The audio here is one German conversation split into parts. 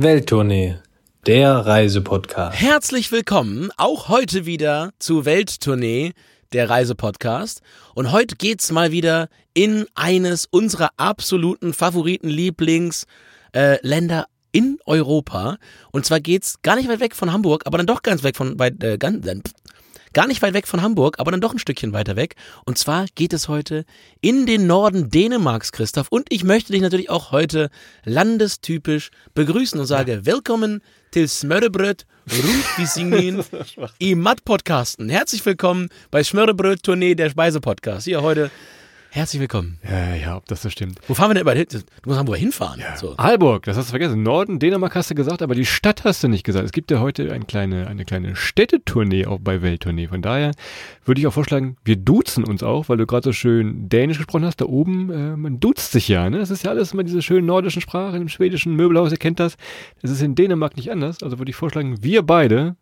Welttournee, der Reisepodcast. Herzlich willkommen auch heute wieder zu Welttournee, der Reisepodcast. Und heute geht's mal wieder in eines unserer absoluten Favoriten Lieblingsländer äh, in Europa. Und zwar geht's gar nicht weit weg von Hamburg, aber dann doch ganz weg von weit, äh, ganz, gar nicht weit weg von Hamburg, aber dann doch ein Stückchen weiter weg. Und zwar geht es heute in den Norden Dänemarks, Christoph. Und ich möchte dich natürlich auch heute landestypisch begrüßen und sage. Willkommen til Smørrebrød Rundvisingen im Matt-Podcasten. Herzlich willkommen bei Smørrebrød-Tournee, der Speise-Podcast. Hier heute Herzlich willkommen. Ja, ja, ob das so stimmt. Wo fahren wir denn überall hin? Du musst Hamburg hinfahren. Ja. So. Aalborg, das hast du vergessen. Norden, Dänemark hast du gesagt, aber die Stadt hast du nicht gesagt. Es gibt ja heute eine kleine, eine kleine Städtetournee auch bei Welttournee. Von daher würde ich auch vorschlagen, wir duzen uns auch, weil du gerade so schön Dänisch gesprochen hast. Da oben, äh, man duzt sich ja. Ne? Das ist ja alles immer diese schönen nordischen Sprache im schwedischen Möbelhaus. Ihr kennt das. Das ist in Dänemark nicht anders. Also würde ich vorschlagen, wir beide,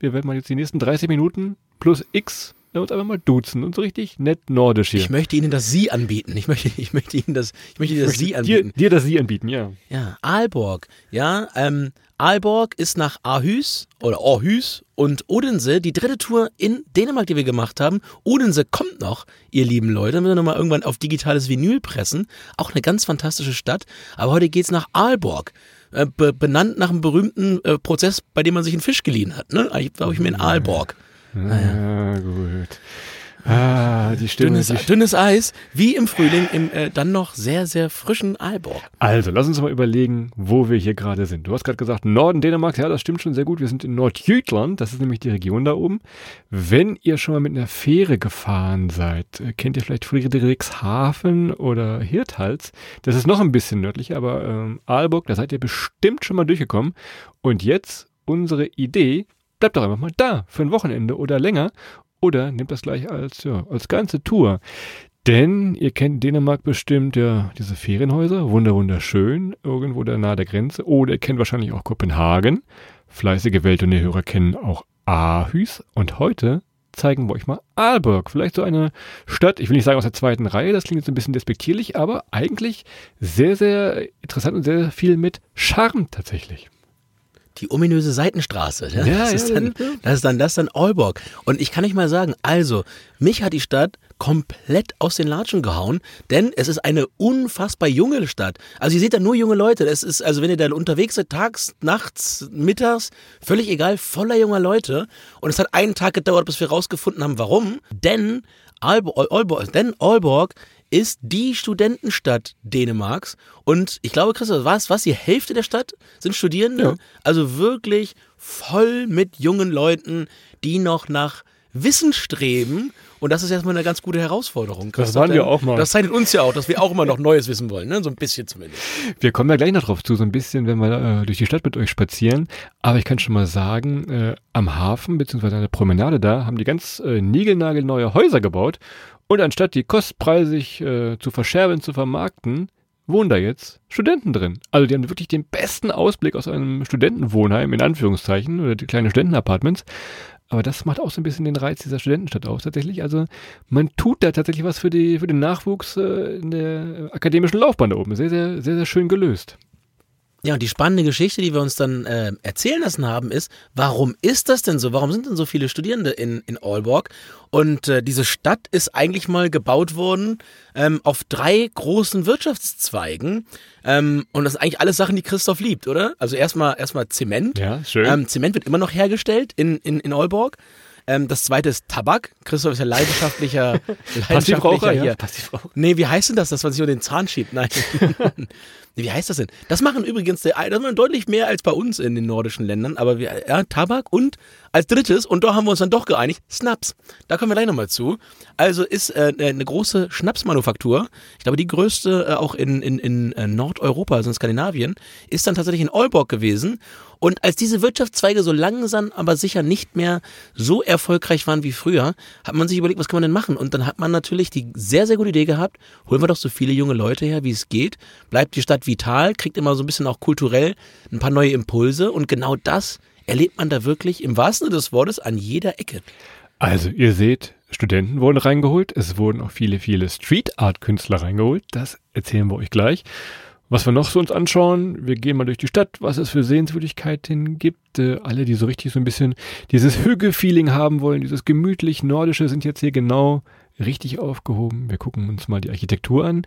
wir werden mal jetzt die nächsten 30 Minuten plus X wir uns einfach mal duzen und so richtig nett nordisch hier. Ich möchte Ihnen das Sie anbieten. Ich möchte, ich möchte Ihnen das, ich möchte Ihnen das Sie anbieten. Dir, dir das Sie anbieten, ja. Ja, Aalborg. Ja, ähm, Aalborg ist nach Aarhus oder Aarhus und Odense die dritte Tour in Dänemark, die wir gemacht haben. Odense kommt noch, ihr lieben Leute. Müssen wir nochmal irgendwann auf digitales Vinyl pressen. Auch eine ganz fantastische Stadt. Aber heute geht's nach Aalborg. Äh, be benannt nach einem berühmten äh, Prozess, bei dem man sich einen Fisch geliehen hat. Ne? Ich glaube ich mir in Aalborg. Naja. Ah, gut. Ah, die Stimme. Dünnes, die dünnes Eis, wie im Frühling, im äh, dann noch sehr, sehr frischen Aalborg. Also, lass uns mal überlegen, wo wir hier gerade sind. Du hast gerade gesagt, Norden Dänemark, ja, das stimmt schon sehr gut. Wir sind in Nordjütland, das ist nämlich die Region da oben. Wenn ihr schon mal mit einer Fähre gefahren seid, äh, kennt ihr vielleicht Friedrichshafen oder Hirthals. Das ist noch ein bisschen nördlicher, aber ähm, Aalborg, da seid ihr bestimmt schon mal durchgekommen. Und jetzt unsere Idee, bleibt doch einfach mal da für ein Wochenende oder länger oder nehmt das gleich als, ja, als ganze Tour. Denn ihr kennt Dänemark bestimmt ja diese Ferienhäuser, wunder wunderschön, irgendwo da nahe der Grenze. Oder ihr kennt wahrscheinlich auch Kopenhagen. Fleißige Welt- und Hörer kennen auch Aarhus. Und heute zeigen wir euch mal Aalborg. Vielleicht so eine Stadt, ich will nicht sagen aus der zweiten Reihe, das klingt jetzt ein bisschen despektierlich, aber eigentlich sehr, sehr interessant und sehr viel mit Charme tatsächlich die ominöse Seitenstraße. Ja, das, ist dann, das ist dann das dann Aalborg. Und ich kann nicht mal sagen, also mich hat die Stadt komplett aus den Latschen gehauen, denn es ist eine unfassbar junge Stadt. Also ihr seht da nur junge Leute. Es ist also wenn ihr da unterwegs seid, tags, nachts, mittags, völlig egal, voller junger Leute. Und es hat einen Tag gedauert, bis wir rausgefunden haben, warum. Denn Aalborg, denn Aalborg ist die Studentenstadt Dänemarks. Und ich glaube, Christoph, was, was, die Hälfte der Stadt sind Studierende? Ja. Also wirklich voll mit jungen Leuten, die noch nach Wissen streben. Und das ist erstmal eine ganz gute Herausforderung. Das waren wir auch mal. Das zeichnet uns ja auch, dass wir auch immer noch Neues wissen wollen, ne? so ein bisschen zumindest. Wir kommen ja gleich noch drauf zu, so ein bisschen, wenn wir äh, durch die Stadt mit euch spazieren. Aber ich kann schon mal sagen, äh, am Hafen beziehungsweise an der Promenade da haben die ganz äh, niegelnagelneue Häuser gebaut. Und anstatt die kostpreisig äh, zu verscherben, zu vermarkten, wohnen da jetzt Studenten drin. Also die haben wirklich den besten Ausblick aus einem Studentenwohnheim, in Anführungszeichen, oder die kleinen Studentenapartments. Aber das macht auch so ein bisschen den Reiz dieser Studentenstadt aus, tatsächlich. Also man tut da tatsächlich was für, die, für den Nachwuchs äh, in der akademischen Laufbahn da oben. Sehr, sehr, sehr, sehr schön gelöst. Ja, und die spannende Geschichte, die wir uns dann äh, erzählen lassen haben, ist, warum ist das denn so? Warum sind denn so viele Studierende in, in Aalborg? Und äh, diese Stadt ist eigentlich mal gebaut worden ähm, auf drei großen Wirtschaftszweigen. Ähm, und das sind eigentlich alles Sachen, die Christoph liebt, oder? Also erstmal erstmal Zement. Ja, schön. Ähm, Zement wird immer noch hergestellt in, in, in Aalborg. Ähm, das zweite ist Tabak. Christoph ist ja leidenschaftlicher, leidenschaftlicher hier. Ja, Passivraucher. Nee, wie heißt denn das, das, was sich über den Zahn schiebt? Nein. Wie heißt das denn? Das machen übrigens das machen deutlich mehr als bei uns in den nordischen Ländern, aber wir, ja, Tabak und als drittes, und da haben wir uns dann doch geeinigt, Snaps. Da kommen wir gleich nochmal zu. Also ist äh, eine große Schnapsmanufaktur, ich glaube die größte äh, auch in, in, in äh, Nordeuropa, also in Skandinavien, ist dann tatsächlich in Aalborg gewesen. Und als diese Wirtschaftszweige so langsam, aber sicher nicht mehr so erfolgreich waren wie früher, hat man sich überlegt, was kann man denn machen? Und dann hat man natürlich die sehr, sehr gute Idee gehabt, holen wir doch so viele junge Leute her, wie es geht, bleibt die Stadt vital, kriegt immer so ein bisschen auch kulturell ein paar neue Impulse und genau das erlebt man da wirklich im wahrsten Sinne des Wortes an jeder Ecke. Also, ihr seht, Studenten wurden reingeholt, es wurden auch viele, viele Street Art Künstler reingeholt, das erzählen wir euch gleich. Was wir noch so uns anschauen, wir gehen mal durch die Stadt, was es für Sehenswürdigkeiten gibt. Äh, alle, die so richtig so ein bisschen dieses Hügge-Feeling haben wollen, dieses gemütlich Nordische, sind jetzt hier genau richtig aufgehoben. Wir gucken uns mal die Architektur an.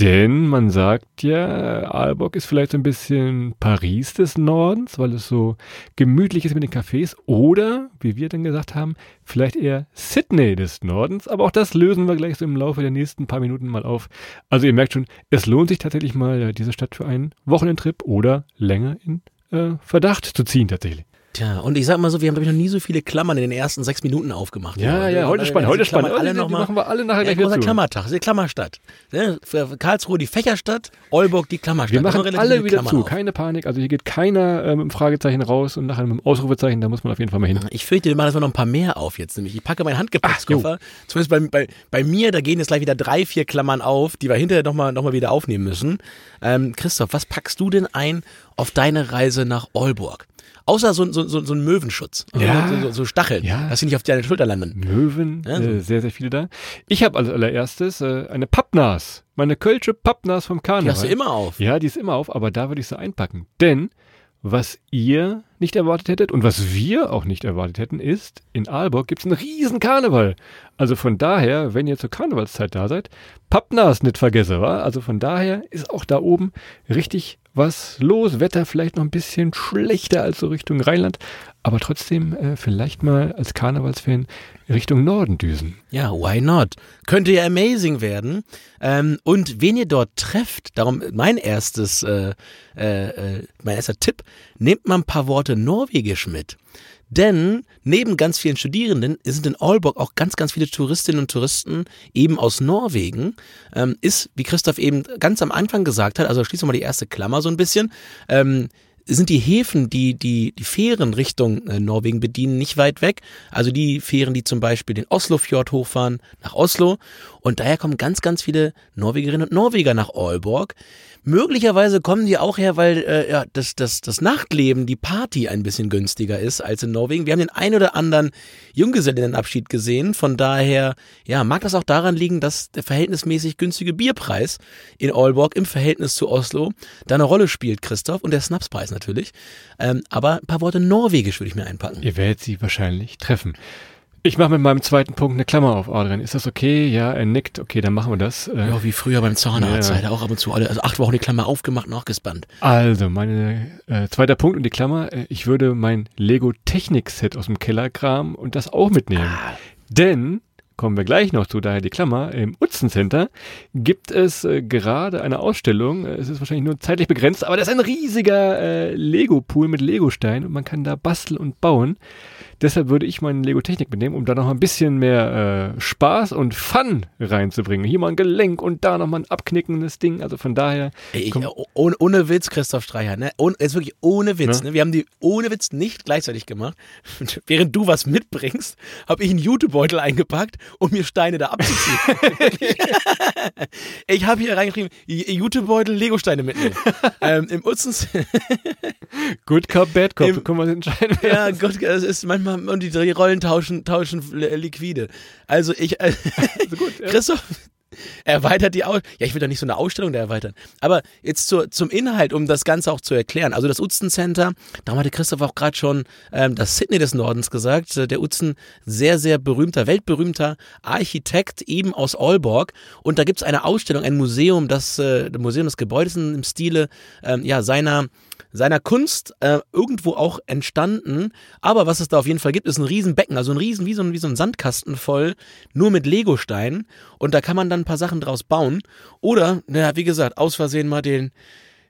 Denn man sagt ja, Aalborg ist vielleicht so ein bisschen Paris des Nordens, weil es so gemütlich ist mit den Cafés. Oder, wie wir dann gesagt haben, vielleicht eher Sydney des Nordens. Aber auch das lösen wir gleich so im Laufe der nächsten paar Minuten mal auf. Also ihr merkt schon, es lohnt sich tatsächlich mal, äh, diese Stadt für einen Wochenendtrip oder länger in äh, Verdacht zu ziehen tatsächlich. Tja, und ich sag mal so, wir haben, glaube ich, noch nie so viele Klammern in den ersten sechs Minuten aufgemacht. Ja, ja, heute spannend, heute spannend. Alle Die noch mal, machen wir alle nachher ja, gleich wieder zu. Klammertag, das ist die Klammerstadt. Ne? Für Karlsruhe die Fächerstadt, Olburg die Klammerstadt. Wir machen alle wieder Klammern zu, auf. keine Panik. Also hier geht keiner äh, mit dem Fragezeichen raus und nachher mit dem Ausrufezeichen, da muss man auf jeden Fall mal hin. Ich fürchte, wir machen das noch ein paar mehr auf jetzt. Nämlich, ich packe meinen Handgepäckskoffer. Zumindest bei, bei, bei mir, da gehen jetzt gleich wieder drei, vier Klammern auf, die wir hinterher nochmal noch mal wieder aufnehmen müssen. Ähm, Christoph, was packst du denn ein auf deine Reise nach Olburg? Außer so, so, so, so ein Möwenschutz. Also Ja. so, so, Stacheln, Ja. dass sie nicht auf deine Schulter landen. Möwen, Ja, so. äh, sehr, sehr viele da. Ich habe als allererstes äh, eine Pappnas, meine Kölsche Pappnas vom Die Karneval. hast du immer auf. Ja, die ist immer auf, aber da würde ich sie einpacken. Denn was ihr nicht erwartet hättet und was wir auch nicht erwartet hätten, ist, in Aalborg gibt's einen riesen Karneval. Also von daher, wenn ihr zur Karnevalszeit da seid, Pappnas nicht vergessen, wa? Also von daher ist auch da oben richtig was los. Wetter vielleicht noch ein bisschen schlechter als so Richtung Rheinland, aber trotzdem äh, vielleicht mal als Karnevalsfan Richtung Norden düsen. Ja, why not? Könnte ja amazing werden. Ähm, und wen ihr dort trefft, darum mein erstes, äh, äh, äh, mein erster Tipp, nehmt mal ein paar Worte Norwegisch mit. Denn neben ganz vielen Studierenden sind in Aalborg auch ganz, ganz viele Touristinnen und Touristen eben aus Norwegen. Ähm, ist, wie Christoph eben ganz am Anfang gesagt hat, also schließen wir mal die erste Klammer so ein bisschen, ähm, sind die Häfen, die die, die Fähren Richtung äh, Norwegen bedienen, nicht weit weg. Also die Fähren, die zum Beispiel den Oslofjord hochfahren nach Oslo. Und daher kommen ganz, ganz viele Norwegerinnen und Norweger nach Aalborg. Möglicherweise kommen die auch her, weil äh, ja, das, das, das Nachtleben, die Party ein bisschen günstiger ist als in Norwegen. Wir haben den ein oder anderen Junggesellinnenabschied gesehen. Von daher ja, mag das auch daran liegen, dass der verhältnismäßig günstige Bierpreis in Aalborg im Verhältnis zu Oslo da eine Rolle spielt, Christoph. Und der Snapspreis natürlich. Ähm, aber ein paar Worte Norwegisch würde ich mir einpacken. Ihr werdet sie wahrscheinlich treffen. Ich mache mit meinem zweiten Punkt eine Klammer auf, Adrian. Ist das okay? Ja, er nickt. Okay, dann machen wir das. Äh, Ja, wie früher beim Zahnarzt. Ja. Ja. auch ab und zu alle, also acht Wochen die Klammer aufgemacht, nachgespannt. Also, mein äh, zweiter Punkt und die Klammer. Äh, ich würde mein Lego-Technik-Set aus dem Keller kramen und das auch mitnehmen. Denn, kommen wir gleich noch zu, daher die Klammer, im Utzen Center gibt es äh, gerade eine Ausstellung. Äh, Es ist wahrscheinlich nur zeitlich begrenzt, aber das ist ein riesiger äh, Lego-Pool mit Lego-Steinen und man kann da basteln und bauen. Deshalb würde ich meinen Lego-Technik mitnehmen, um da noch ein bisschen mehr äh, Spaß und Fun reinzubringen. Hier mal ein Gelenk und da noch mal ein abknickendes Ding. Also von daher, Ey, ich, oh- ohne, ohne Witz, Christoph Streicher, ne? Ohne, jetzt wirklich ohne Witz, Ne? Wir haben die ohne Witz nicht gleichzeitig gemacht. Während du was mitbringst, habe ich einen Jutebeutel eingepackt, um mir Steine da abzuziehen. ich habe hier reingeschrieben, Jutebeutel, Legosteine mitnehmen. ähm, Im Utzens, Good Cop, Bad Cop, Im- können wir uns entscheiden. ja Gott, das ist manchmal, und die drei Rollen tauschen, tauschen li- liquide. Also ich, äh, Christoph, erweitert die Aus Ja, ich will doch nicht so eine Ausstellung da erweitern. Aber jetzt zur, zum Inhalt, um das Ganze auch zu erklären. Also das Utzen Center, da hatte Christoph auch gerade schon ähm, das Sydney des Nordens gesagt. Äh, Der Utzen, sehr, sehr berühmter, weltberühmter Architekt, eben aus Aalborg. Und da gibt's eine Ausstellung, ein Museum, das äh, Museum des Gebäudes im Stile ähm, ja, seiner seiner Kunst äh, irgendwo auch entstanden. Aber was es da auf jeden Fall gibt, ist ein Riesenbecken, also ein Riesen, wie so ein, wie so ein Sandkasten voll, nur mit Legosteinen. Und da kann man dann ein paar Sachen draus bauen. Oder, naja, wie gesagt, aus Versehen mal den.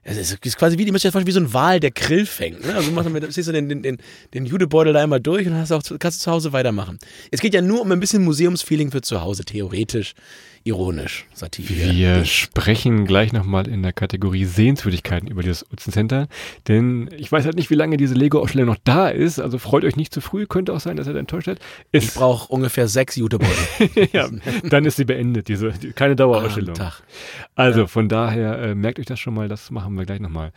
Es ist, quasi wie, die vorstellen, wie so ein Wal, der Krill fängt. Ne? Also machst du mit, siehst du den, den, den, den Judebeutel da einmal durch und hast auch, kannst du zu Hause weitermachen. Es geht ja nur um ein bisschen Museumsfeeling für zu Hause, theoretisch, ironisch, Satire. Wir sprechen gleich nochmal in der Kategorie Sehenswürdigkeiten über dieses Utzen Center, denn ich weiß halt nicht, wie lange diese Lego-Ausstellung noch da ist, also freut euch nicht zu früh, könnte auch sein, dass er enttäuscht hat. Ich Es, brauche ungefähr sechs Jutebeutel. ja, dann ist sie beendet, diese, die, keine Dauerausstellung. Tag. Also von daher äh, merkt euch das schon mal, das machen wir gleich nochmal.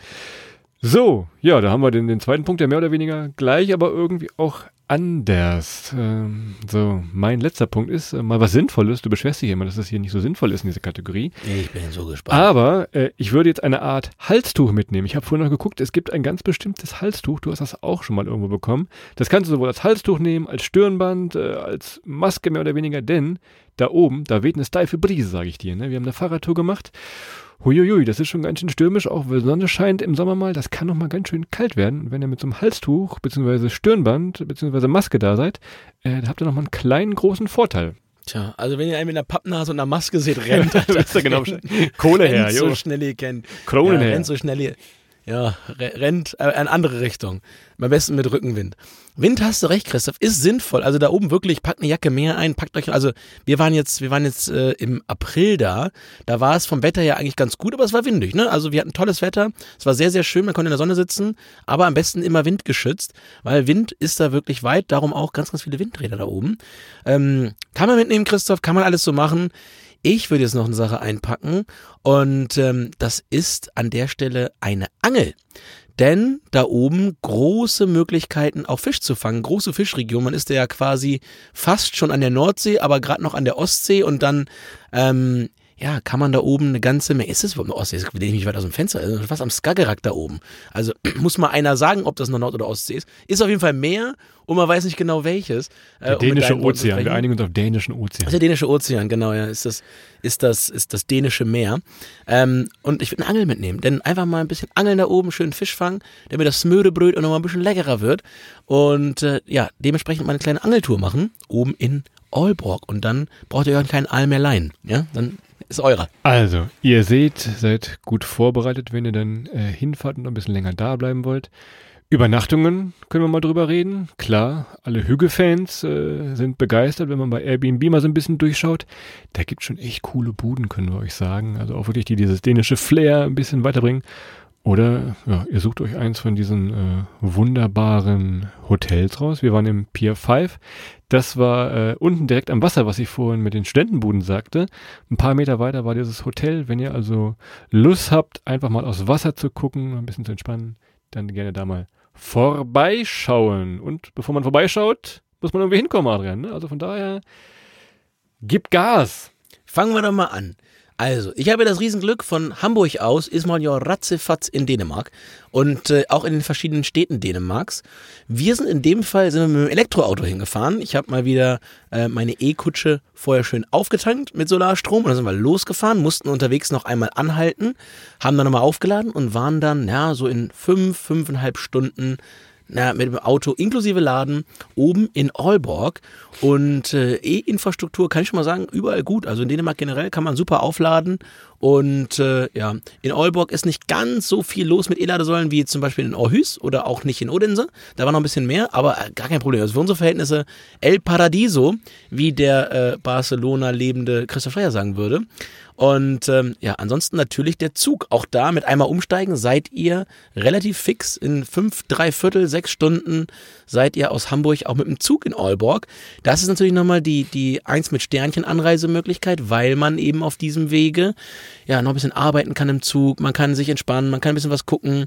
So, ja, da haben wir den, den zweiten Punkt, der mehr oder weniger gleich, aber irgendwie auch anders. Ähm, so, mein letzter Punkt ist äh, mal was Sinnvolles. Du beschwerst dich immer, dass das hier nicht so sinnvoll ist in dieser Kategorie. Ich bin so gespannt. Aber äh, ich würde jetzt eine Art Halstuch mitnehmen. Ich habe vorhin noch geguckt, es gibt ein ganz bestimmtes Halstuch. Du hast das auch schon mal irgendwo bekommen. Das kannst du sowohl als Halstuch nehmen, als Stirnband, äh, als Maske mehr oder weniger, denn da oben, da weht eine steife Brise, sage ich dir. Ne? Wir haben eine Fahrradtour gemacht. Huiuiui, das ist schon ganz schön stürmisch, auch weil Sonne scheint im Sommer mal. Das kann noch mal ganz schön kalt werden. Und wenn ihr mit so einem Halstuch, beziehungsweise Stirnband, beziehungsweise Maske da seid, äh, da habt ihr noch mal einen kleinen, großen Vorteil. Tja, also wenn ihr einen mit einer Pappnase und einer Maske seht, rennt. wisst ihr genau Kohle her, rennt so jo. schnell ihr kennt. Kronen ja, her. rennt so schnell ihr. Ja, re- rennt äh, in andere Richtung. Am besten mit Rückenwind. Wind hast du recht, Christoph, ist sinnvoll. Also da oben wirklich, packt eine Jacke mehr ein, packt euch, also wir waren jetzt, wir waren jetzt äh, im April da. Da war es vom Wetter her eigentlich ganz gut, aber es war windig, ne? Also wir hatten tolles Wetter. Es war sehr, sehr schön, man konnte in der Sonne sitzen, aber am besten immer windgeschützt, weil Wind ist da wirklich weit, darum auch ganz, ganz viele Windräder da oben. Ähm, kann man mitnehmen, Christoph, kann man alles so machen. Ich würde jetzt noch eine Sache einpacken und ähm, das ist an der Stelle eine Angel. Denn da oben große Möglichkeiten auch Fisch zu fangen, große Fischregion. Man ist ja quasi fast schon an der Nordsee, aber gerade noch an der Ostsee und dann ähm, ja, kann man da oben eine ganze Menge. Ist es Ostsee? Jetzt lehne ich mich weit aus dem Fenster. Also fast am Skagerrak da oben. Also muss mal einer sagen, ob das eine Nord- oder Ostsee ist. Ist auf jeden Fall Meer und man weiß nicht genau welches. Äh, Der mit dänische Ozean. Wir einigen uns auf dänischen Das ist Ozean. der dänische Ozean, genau, ja. Ist das, ist das, ist das dänische Meer. Ähm, und ich würde eine Angel mitnehmen. Denn einfach mal ein bisschen angeln da oben, schön Fisch fangen, damit das Smörebröt auch noch mal ein bisschen leckerer wird. Und äh, ja, dementsprechend mal eine kleine Angeltour machen, oben in Aalborg. Und dann braucht ihr euch keinen Aal mehr leihen. Ja, dann ist eurer. Also, ihr seht, seid gut vorbereitet, wenn ihr dann äh, hinfahrt und ein bisschen länger da bleiben wollt. Übernachtungen können wir mal drüber reden. Klar, alle Hügge-Fans äh, sind begeistert, wenn man bei Airbnb mal so ein bisschen durchschaut. Da gibt schon echt coole Buden, können wir euch sagen. Also auch wirklich, die dieses dänische Flair ein bisschen weiterbringen. Oder ja, ihr sucht euch eins von diesen äh, wunderbaren Hotels raus. Wir waren im Pier 5. Das war äh, unten direkt am Wasser, was ich vorhin mit den Studentenbuden sagte. Ein paar Meter weiter war dieses Hotel. Wenn ihr also Lust habt, einfach mal aufs Wasser zu gucken, ein bisschen zu entspannen, dann gerne da mal vorbeischauen. Und bevor man vorbeischaut, muss man irgendwie hinkommen, Adrian. Ne? Also von daher, gib Gas. Fangen wir doch mal an. Also, ich habe das Riesenglück, von Hamburg aus ist man ja ratzefatz in Dänemark und äh, auch in den verschiedenen Städten Dänemarks. Wir sind in dem Fall sind wir mit dem Elektroauto hingefahren. Ich habe mal wieder äh, meine E-Kutsche vorher schön aufgetankt mit Solarstrom und dann sind wir losgefahren, mussten unterwegs noch einmal anhalten, haben dann nochmal aufgeladen und waren dann, ja, so in fünf, fünfeinhalb Stunden na, mit dem Auto inklusive Laden oben in Aalborg. Und äh, E-Infrastruktur kann ich schon mal sagen, überall gut. Also in Dänemark generell kann man super aufladen. Und äh, ja, in Aalborg ist nicht ganz so viel los mit E-Ladesäulen wie zum Beispiel in Aarhus oder auch nicht in Odense. Da war noch ein bisschen mehr, aber äh, gar kein Problem. Also für unsere Verhältnisse El Paradiso, wie der äh, Barcelona lebende Christoph Schreier sagen würde. Und ähm, ja, ansonsten natürlich der Zug. Auch da mit einmal umsteigen seid ihr relativ fix. In fünf, drei Viertel, sechs Stunden seid ihr aus Hamburg auch mit dem Zug in Aalborg. Das ist natürlich nochmal die, die eins mit Sternchen Anreisemöglichkeit, weil man eben auf diesem Wege ja noch ein bisschen arbeiten kann im Zug. Man kann sich entspannen, man kann ein bisschen was gucken.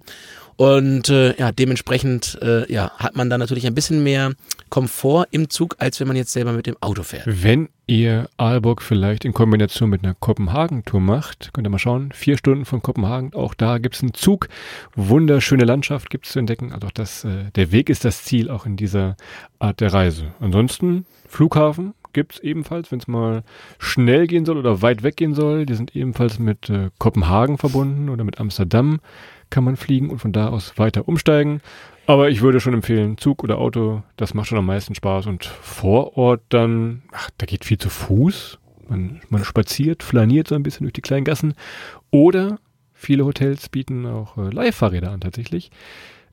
Und äh, ja, dementsprechend äh, ja, hat man dann natürlich ein bisschen mehr Komfort im Zug, als wenn man jetzt selber mit dem Auto fährt. Wenn ihr Aalborg vielleicht in Kombination mit einer Kopenhagen-Tour macht, könnt ihr mal schauen. Vier Stunden von Kopenhagen, auch da gibt es einen Zug. Wunderschöne Landschaft gibt es zu entdecken. Also auch das, äh, der Weg ist das Ziel auch in dieser Art der Reise. Ansonsten Flughafen gibt es ebenfalls, wenn es mal schnell gehen soll oder weit weg gehen soll. Die sind ebenfalls mit äh, Kopenhagen verbunden oder mit Amsterdam kann man fliegen und von da aus weiter umsteigen. Aber ich würde schon empfehlen, Zug oder Auto, das macht schon am meisten Spaß. Und vor Ort dann, ach, da geht viel zu Fuß. Man, man spaziert, flaniert so ein bisschen durch die kleinen Gassen. Oder viele Hotels bieten auch äh, Leihfahrräder an tatsächlich.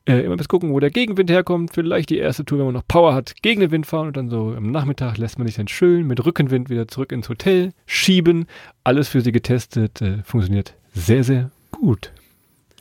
Äh, immer bis gucken, wo der Gegenwind herkommt. Vielleicht die erste Tour, wenn man noch Power hat, gegen den Wind fahren und dann so am Nachmittag lässt man sich dann schön mit Rückenwind wieder zurück ins Hotel schieben. Alles für sie getestet, äh, funktioniert sehr, sehr gut.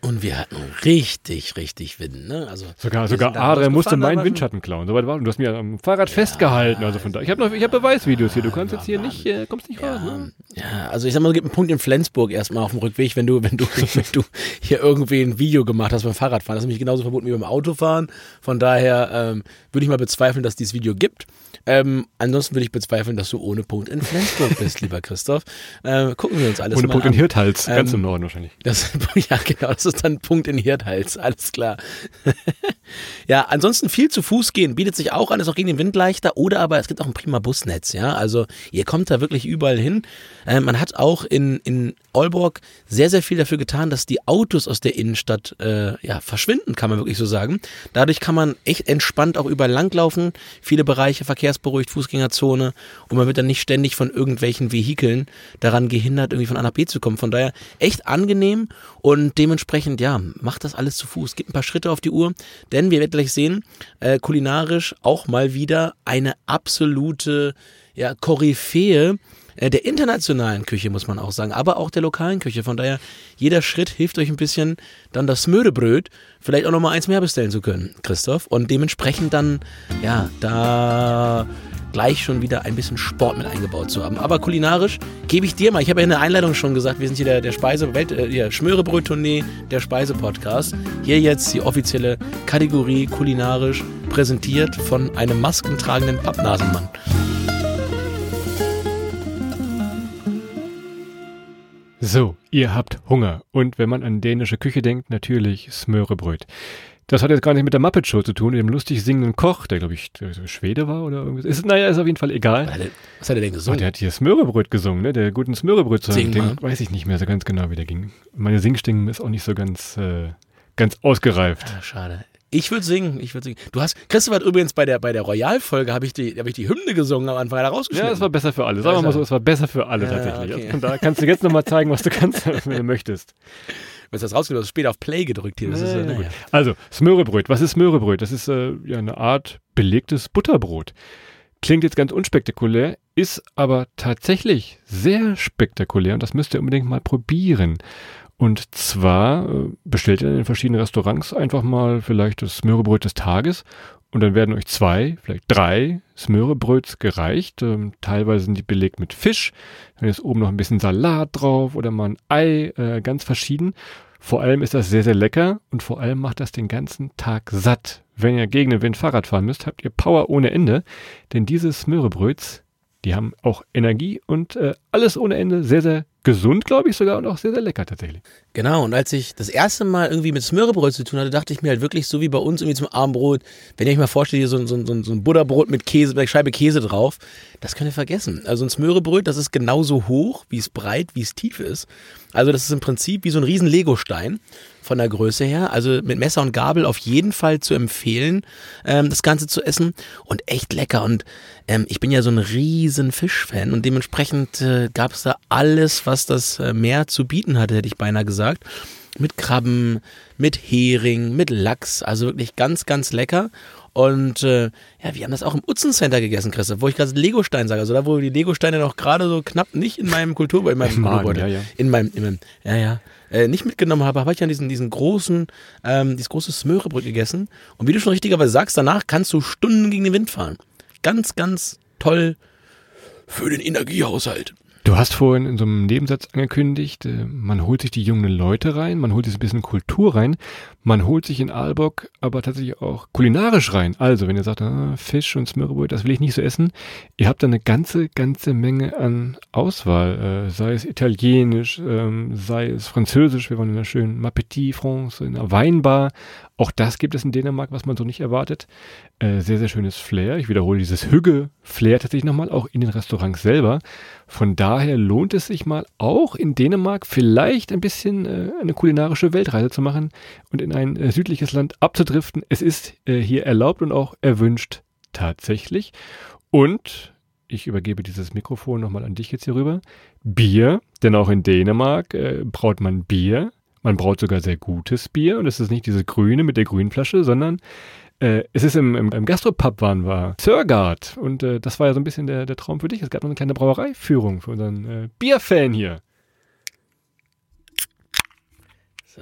Und wir hatten richtig, richtig Wind, ne? Also Sogar, sogar Adrian musste meinen Windschatten klauen. So weit war, du hast mir am Fahrrad festgehalten. Also von da. Ich habe noch, ich habe Beweisvideos hier. Du kannst jetzt hier nicht, äh, kommst nicht raus. Ne? Ja, also ich sag mal, es gibt einen Punkt in Flensburg erstmal auf dem Rückweg, wenn du, wenn du, wenn du hier irgendwie ein Video gemacht hast beim Fahrradfahren. Das ist nämlich genauso verboten wie beim Autofahren. Von daher ähm, würde ich mal bezweifeln, dass dieses Video gibt. Ähm, ansonsten würde ich bezweifeln, dass du ohne Punkt in Flensburg bist, lieber Christoph. Ähm, gucken wir uns alles Ohne mal Punkt an. in Hirthals, ganz Ähm, im Norden wahrscheinlich. Das, ja, genau, das ist dann Punkt in Hirthals, alles klar. ja, ansonsten viel zu Fuß gehen bietet sich auch an, ist auch gegen den Wind leichter oder aber es gibt auch ein prima Busnetz, ja. Also ihr kommt da wirklich überall hin. Äh, man hat auch in, in Aalborg sehr, sehr viel dafür getan, dass die Autos aus der Innenstadt äh, ja, verschwinden, kann man wirklich so sagen. Dadurch kann man echt entspannt auch überall langlaufen, viele Bereiche verkehrsberuhigt, Fußgängerzone und man wird dann nicht ständig von irgendwelchen Vehikeln daran gehindert, irgendwie von A nach B zu kommen. Von daher echt angenehm und dementsprechend, ja, macht das alles zu Fuß. Gibt ein paar Schritte auf die Uhr, denn wir werden gleich sehen, äh, kulinarisch auch mal wieder eine absolute ja, Koryphäe äh, der internationalen Küche, muss man auch sagen, aber auch der lokalen Küche. Von daher, jeder Schritt hilft euch ein bisschen, dann das Smörebröt vielleicht auch nochmal eins mehr bestellen zu können, Christoph. Und dementsprechend dann, ja, da gleich schon wieder ein bisschen Sport mit eingebaut zu haben. Aber kulinarisch gebe ich dir mal, ich habe ja in der Einleitung schon gesagt, wir sind hier der, der Speise, äh, der Schmörebröt-Tournee, der Speise-Podcast. Hier jetzt die offizielle Kategorie kulinarisch präsentiert von einem maskentragenden Pappnasenmann. So, ihr habt Hunger. Und wenn man an dänische Küche denkt, natürlich Smörebröt. Das hat jetzt gar nicht mit der Muppet Show zu tun, dem lustig singenden Koch, der glaube ich der Schwede war oder irgendwas. Ist, naja, ist auf jeden Fall egal. Was hat er- Was hat er denn Oh, gesungen? der hat hier Smörebröt gesungen, ne? Der guten Smörebröt Sing den mal. weiß ich nicht mehr so ganz genau, wie der ging. Meine Singstimme ist auch nicht so ganz, äh, ganz ausgereift. Ah, schade. Ich würde singen, ich würde singen. Du hast, Christoph hat übrigens bei der, bei der Royal-Folge, habe ich, die- hab ich die Hymne gesungen am Anfang, er rausgeschnitten. Ja, es war besser für alle. Sagen wir mal so, es war besser für alle Ja, tatsächlich. okay. Von da kannst du jetzt nochmal zeigen, was du kannst, wenn du möchtest. Wenn das rausgenommen hast, später auf Play gedrückt hier. Das ist, Ja, ja, naja. Also, Smörebröt. Was ist Smörebröt? Das ist äh, ja eine Art belegtes Butterbrot. Klingt jetzt ganz unspektakulär, ist aber tatsächlich sehr spektakulär und das müsst ihr unbedingt mal probieren. Und zwar äh, bestellt ihr in den verschiedenen Restaurants einfach mal vielleicht das Smörebröt des Tages und dann werden euch zwei, vielleicht drei Smörebröts gereicht. Ähm, teilweise sind die belegt mit Fisch, dann ist oben noch ein bisschen Salat drauf oder mal ein Ei, äh, ganz verschieden. Vor allem ist das sehr, sehr lecker und vor allem macht das den ganzen Tag satt. Wenn ihr gegen den Wind Fahrrad fahren müsst, habt ihr Power ohne Ende, denn diese Smörebröts, die haben auch Energie und äh, alles ohne Ende. Sehr, sehr gesund, glaube ich sogar und auch sehr, sehr lecker tatsächlich. Genau, und als ich das erste Mal irgendwie mit Smörebröt zu tun hatte, dachte ich mir halt wirklich so wie bei uns irgendwie zum Abendbrot, wenn ihr euch mal vorstellt, hier so, ein- so, so, so ein Butterbrot mit Käse, mit Scheibe Käse drauf, das könnt ihr vergessen. Also ein Smörebröt, das ist genauso hoch, wie es breit, wie es tief ist. Also das ist im Prinzip wie so ein riesen Legostein von der Größe her. Also mit Messer und Gabel auf jeden Fall zu empfehlen, ähm, das Ganze zu essen und echt lecker. Und ähm, ich bin ja so ein riesen Fischfan und dementsprechend äh, gab es da alles, was das äh, Meer zu bieten hatte, hätte ich beinahe gesagt. Mit Krabben, mit Hering, mit Lachs, also wirklich ganz, ganz lecker. Und äh, ja, wir haben das auch im Utzen Center gegessen, Christoph, wo ich gerade Legostein sage. Also da, wo die Legosteine noch gerade so knapp nicht in meinem Kultur, in meinem Kulturbeutel, ja, ja. in meinem, in meinem, ja, ja, äh, nicht mitgenommen habe, habe ich ja diesen, diesen großen, ähm, dieses große Smörebrot gegessen. Und wie du schon richtigerweise sagst, danach kannst du Stunden gegen den Wind fahren. Ganz, ganz toll für den Energiehaushalt. Du hast vorhin in so einem Nebensatz angekündigt, äh, man holt sich die jungen Leute rein, man holt sich ein bisschen Kultur rein, man holt sich in Aalborg aber tatsächlich auch kulinarisch rein. Also, wenn ihr sagt, ah, Fisch und Smørrebrød, das will ich nicht so essen, ihr habt da eine ganze, ganze Menge an Auswahl, äh, sei es italienisch, ähm, sei es französisch, wir waren in einer schönen Mapetit France, in einer Weinbar, auch das gibt es in Dänemark, was man so nicht erwartet. Äh, sehr, sehr schönes Flair. Ich wiederhole dieses Hügge-Flair tatsächlich nochmal, auch in den Restaurants selber. Von daher lohnt es sich mal auch in Dänemark vielleicht ein bisschen äh, eine kulinarische Weltreise zu machen und in ein äh, südliches Land abzudriften. Es ist äh, hier erlaubt und auch erwünscht tatsächlich. Und ich übergebe dieses Mikrofon nochmal an dich jetzt hier rüber. Bier, denn auch in Dänemark äh, braut man Bier. Man braut sogar sehr gutes Bier und es ist nicht diese grüne mit der grünen Flasche, sondern äh, es ist im, im, im Gastropub waren wir, Sörgard. Und äh, das war ja so ein bisschen der, der Traum für dich. Es gab noch eine kleine Brauereiführung für unseren äh, Bierfan hier. So.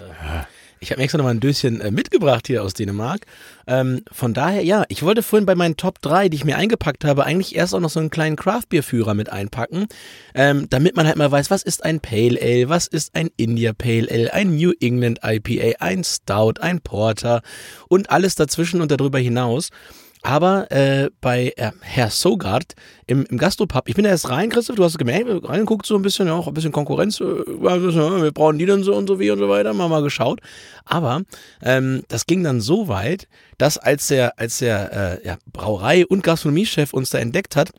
Ich habe mir extra noch mal ein Döschen äh, mitgebracht hier aus Dänemark. Ähm, von daher, ja, ich wollte vorhin bei meinen Top 3, die ich mir eingepackt habe, eigentlich erst auch noch so einen kleinen Craft-Bier-Führer mit einpacken, ähm, damit man halt mal weiß, was ist ein Pale Ale, was ist ein India Pale Ale, ein New England IPA, ein Stout, ein Porter und alles dazwischen und darüber hinaus. Aber äh, bei äh, Herr Sogard im, im Gastropub, ich bin da erst rein, Christoph, du hast gemerkt, reingeguckt so ein bisschen, ja, auch ein bisschen Konkurrenz, äh, wir brauchen die dann so und so wie und so weiter, mal mal geschaut. Aber ähm, das ging dann so weit, dass als der, als der äh, ja, Brauerei- und Gastronomiechef uns da entdeckt hat,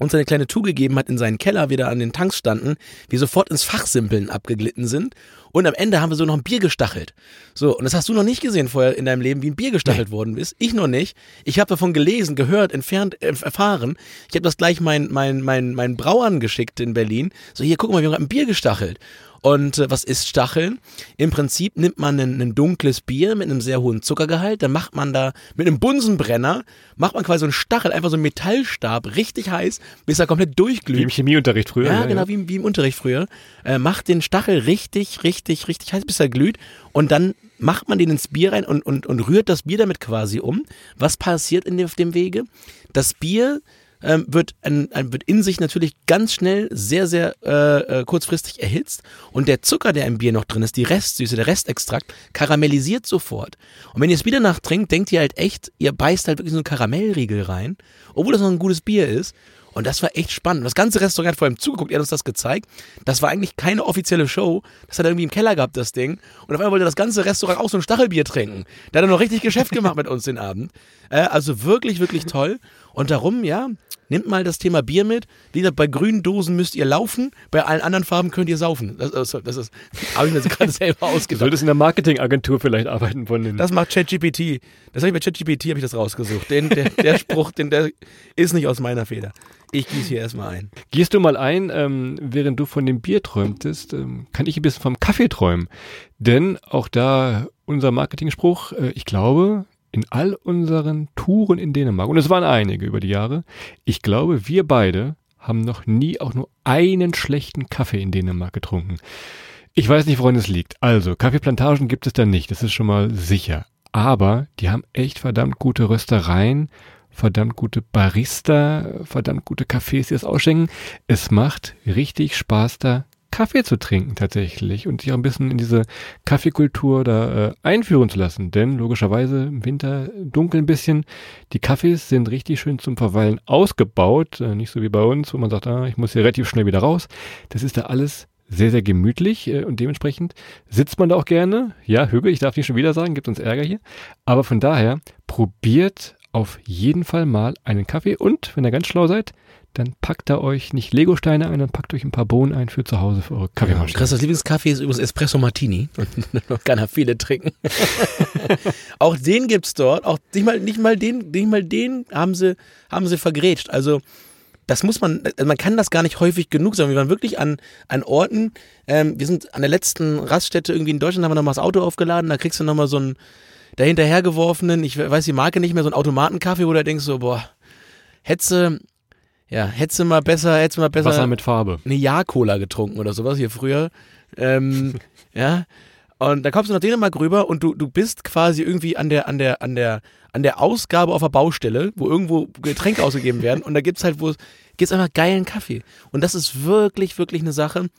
uns eine kleine Tour gegeben hat in seinen Keller, wieder an den Tanks standen, wir sofort ins Fachsimpeln abgeglitten sind und am Ende haben wir so noch ein Bier gestachelt. So, und das hast du noch nicht gesehen vorher in deinem Leben, wie ein Bier gestachelt nee. worden ist. Ich noch nicht. Ich habe davon gelesen, gehört, entfernt, äh, erfahren. Ich habe das gleich meinen mein, mein, mein Brauern geschickt in Berlin. So, hier, guck mal, wir haben ein Bier gestachelt. Und äh, was ist Stacheln? Im Prinzip nimmt man ein, dunkles Bier mit einem sehr hohen Zuckergehalt, dann macht man da mit einem Bunsenbrenner, macht man quasi so einen Stachel, einfach so einen Metallstab, richtig heiß, bis er komplett durchglüht. Wie im Chemieunterricht früher. Ja, ja genau, ja. Wie, wie im Unterricht früher. Äh, macht den Stachel richtig, richtig, richtig heiß, bis er glüht. Und dann macht man den ins Bier rein und, und, und rührt das Bier damit quasi um. Was passiert in dem, auf dem Wege? Das Bier ähm, wird, ein, wird in sich natürlich ganz schnell sehr, sehr äh, äh, kurzfristig erhitzt und der Zucker, der im Bier noch drin ist, die Restsüße, der Restextrakt, karamellisiert sofort. Und wenn ihr es wieder nachtrinkt, denkt ihr halt echt, ihr beißt halt wirklich so einen Karamellriegel rein, obwohl das noch ein gutes Bier ist. Und das war echt spannend. Das ganze Restaurant hat vor allem zugeguckt, er hat uns das gezeigt. Das war eigentlich keine offizielle Show. Das hat er irgendwie im Keller gehabt, das Ding. Und auf einmal wollte das ganze Restaurant auch so ein Stachelbier trinken. Da hat er noch richtig Geschäft gemacht mit uns den Abend. Äh, also wirklich, wirklich toll. Und darum, ja, nehmt mal das Thema Bier mit. Wie gesagt, bei grünen Dosen müsst ihr laufen, bei allen anderen Farben könnt ihr saufen. Das, das, das ist, habe ich mir gerade selber ausgedacht. Solltest in der Marketingagentur vielleicht arbeiten von den. Das macht ChatGPT. Das habe ich bei ChatGPT habe ich das rausgesucht. Den, der, der Spruch, den, der ist nicht aus meiner Feder. Ich gieße hier erstmal ein. Gehst du mal ein, ähm, während du von dem Bier träumtest, ähm, kann ich ein bisschen vom Kaffee träumen. Denn auch da unser Marketingspruch, äh, ich glaube, in all unseren Touren in Dänemark, und es waren einige über die Jahre, ich glaube, wir beide haben noch nie auch nur einen schlechten Kaffee in Dänemark getrunken. Ich weiß nicht, woran es liegt. Also, Kaffeeplantagen gibt es da nicht, das ist schon mal sicher. Aber die haben echt verdammt gute Röstereien, verdammt gute Barista, verdammt gute Cafés, die das ausschenken. Es macht richtig Spaß da Kaffee zu trinken tatsächlich und sich auch ein bisschen in diese Kaffeekultur da äh, einführen zu lassen. Denn logischerweise im Winter dunkel ein bisschen. Die Kaffees sind richtig schön zum Verweilen ausgebaut. Äh, nicht so wie bei uns, wo man sagt, ah, ich muss hier relativ schnell wieder raus. Das ist da alles sehr, sehr gemütlich äh, und dementsprechend sitzt man da auch gerne. Ja, Hüge, ich darf nicht schon wieder sagen, gibt uns Ärger hier. Aber von daher probiert auf jeden Fall mal einen Kaffee und, wenn ihr ganz schlau seid, dann packt da euch nicht Legosteine ein, dann packt euch ein paar Bohnen ein für zu Hause für eure Kaffeemaschine. Ja, Christus Lieblingskaffee ist übrigens Espresso Martini. Und kann er viele trinken. auch den gibt's dort. Auch nicht mal, nicht mal den, nicht mal den haben sie, haben sie vergrätscht. Also, das muss man, man kann das gar nicht häufig genug sagen. Wir waren wirklich an, an Orten, ähm, wir sind an der letzten Raststätte irgendwie in Deutschland, haben wir nochmal das Auto aufgeladen, da kriegst du nochmal so einen dahinterhergeworfenen, ich weiß die Marke nicht mehr, so einen Automatenkaffee, wo du denkst so, boah, hättest ja, hättest du mal besser, hättest du mal besser. Wasser mit Farbe. Eine Ja-Cola getrunken oder sowas hier früher. Ähm, ja. Und da kommst du nach Dänemark rüber und du, du bist quasi irgendwie an der, an der, an der, an der Ausgabe auf der Baustelle, wo irgendwo Getränke ausgegeben werden. Und da gibt's halt, wo gibt's einfach geilen Kaffee. Und das ist wirklich, wirklich eine Sache